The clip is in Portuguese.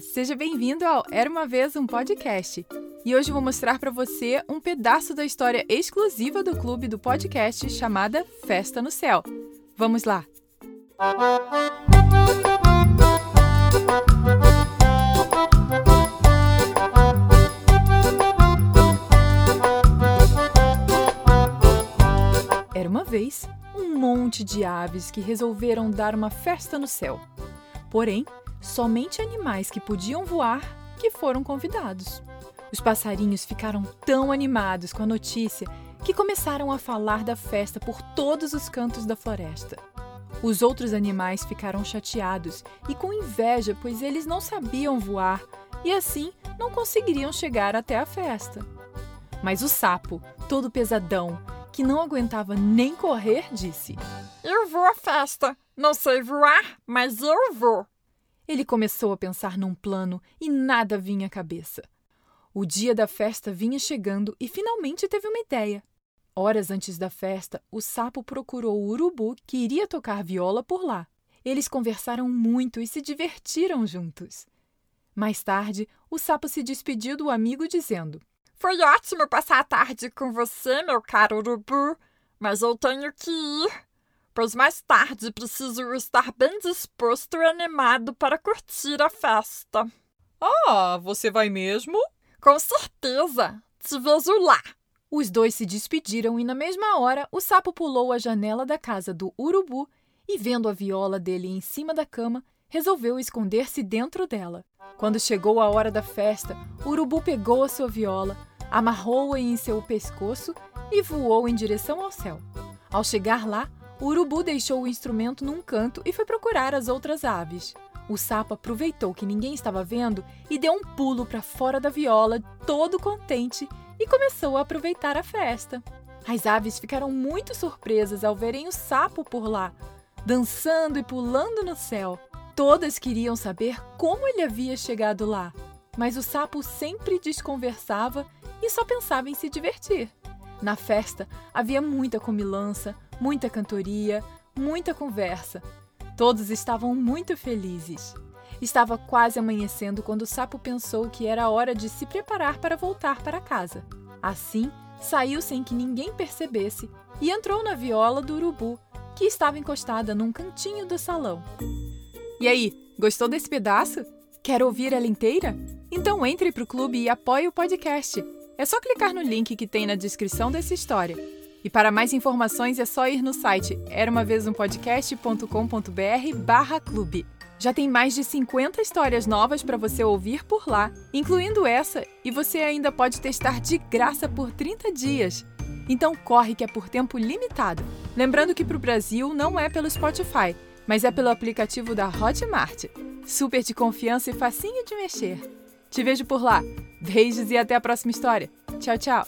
Seja bem-vindo ao Era uma vez um podcast. E hoje vou mostrar para você um pedaço da história exclusiva do clube do podcast chamada Festa no Céu. Vamos lá. Era uma vez um monte de aves que resolveram dar uma festa no céu. Porém, somente animais que podiam voar que foram convidados. Os passarinhos ficaram tão animados com a notícia que começaram a falar da festa por todos os cantos da floresta. Os outros animais ficaram chateados e com inveja, pois eles não sabiam voar e assim não conseguiriam chegar até a festa. Mas o sapo, todo pesadão, que não aguentava nem correr, disse: Eu vou à festa. Não sei voar, mas eu vou. Ele começou a pensar num plano e nada vinha à cabeça. O dia da festa vinha chegando e finalmente teve uma ideia. Horas antes da festa, o sapo procurou o urubu que iria tocar viola por lá. Eles conversaram muito e se divertiram juntos. Mais tarde, o sapo se despediu do amigo dizendo: Foi ótimo passar a tarde com você, meu caro urubu, mas eu tenho que ir pois mais tarde preciso estar bem disposto e animado para curtir a festa. Ah, você vai mesmo? Com certeza! Te vejo lá! Os dois se despediram e, na mesma hora, o sapo pulou a janela da casa do urubu e, vendo a viola dele em cima da cama, resolveu esconder-se dentro dela. Quando chegou a hora da festa, o urubu pegou a sua viola, amarrou-a em seu pescoço e voou em direção ao céu. Ao chegar lá, o urubu deixou o instrumento num canto e foi procurar as outras aves. O sapo aproveitou que ninguém estava vendo e deu um pulo para fora da viola, todo contente, e começou a aproveitar a festa. As aves ficaram muito surpresas ao verem o sapo por lá, dançando e pulando no céu. Todas queriam saber como ele havia chegado lá, mas o sapo sempre desconversava e só pensava em se divertir. Na festa havia muita comilança, muita cantoria, muita conversa. Todos estavam muito felizes. Estava quase amanhecendo quando o sapo pensou que era hora de se preparar para voltar para casa. Assim, saiu sem que ninguém percebesse e entrou na viola do urubu, que estava encostada num cantinho do salão. E aí, gostou desse pedaço? Quer ouvir ela inteira? Então entre para o clube e apoie o podcast. É só clicar no link que tem na descrição dessa história. E para mais informações é só ir no site eramavezumpodcast.com.br barra clube. Já tem mais de 50 histórias novas para você ouvir por lá, incluindo essa, e você ainda pode testar de graça por 30 dias. Então corre que é por tempo limitado. Lembrando que para o Brasil não é pelo Spotify, mas é pelo aplicativo da Hotmart. Super de confiança e facinho de mexer. Te vejo por lá. Beijos e até a próxima história. Tchau, tchau.